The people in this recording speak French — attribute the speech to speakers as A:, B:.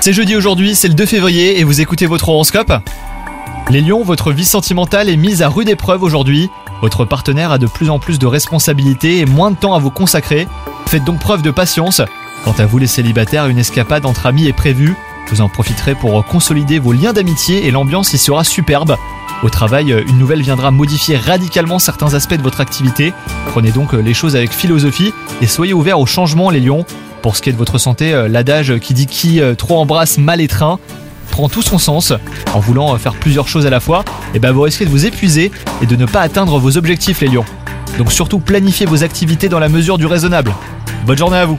A: C'est jeudi aujourd'hui, c'est le 2 février et vous écoutez votre horoscope Les lions, votre vie sentimentale est mise à rude épreuve aujourd'hui. Votre partenaire a de plus en plus de responsabilités et moins de temps à vous consacrer. Faites donc preuve de patience. Quant à vous les célibataires, une escapade entre amis est prévue. Vous en profiterez pour consolider vos liens d'amitié et l'ambiance y sera superbe. Au travail, une nouvelle viendra modifier radicalement certains aspects de votre activité. Prenez donc les choses avec philosophie et soyez ouverts au changement les lions. Pour ce qui est de votre santé, euh, l'adage qui dit qui euh, trop embrasse mal étreint prend tout son sens. En voulant euh, faire plusieurs choses à la fois, et ben vous risquez de vous épuiser et de ne pas atteindre vos objectifs les lions. Donc surtout planifiez vos activités dans la mesure du raisonnable. Bonne journée à vous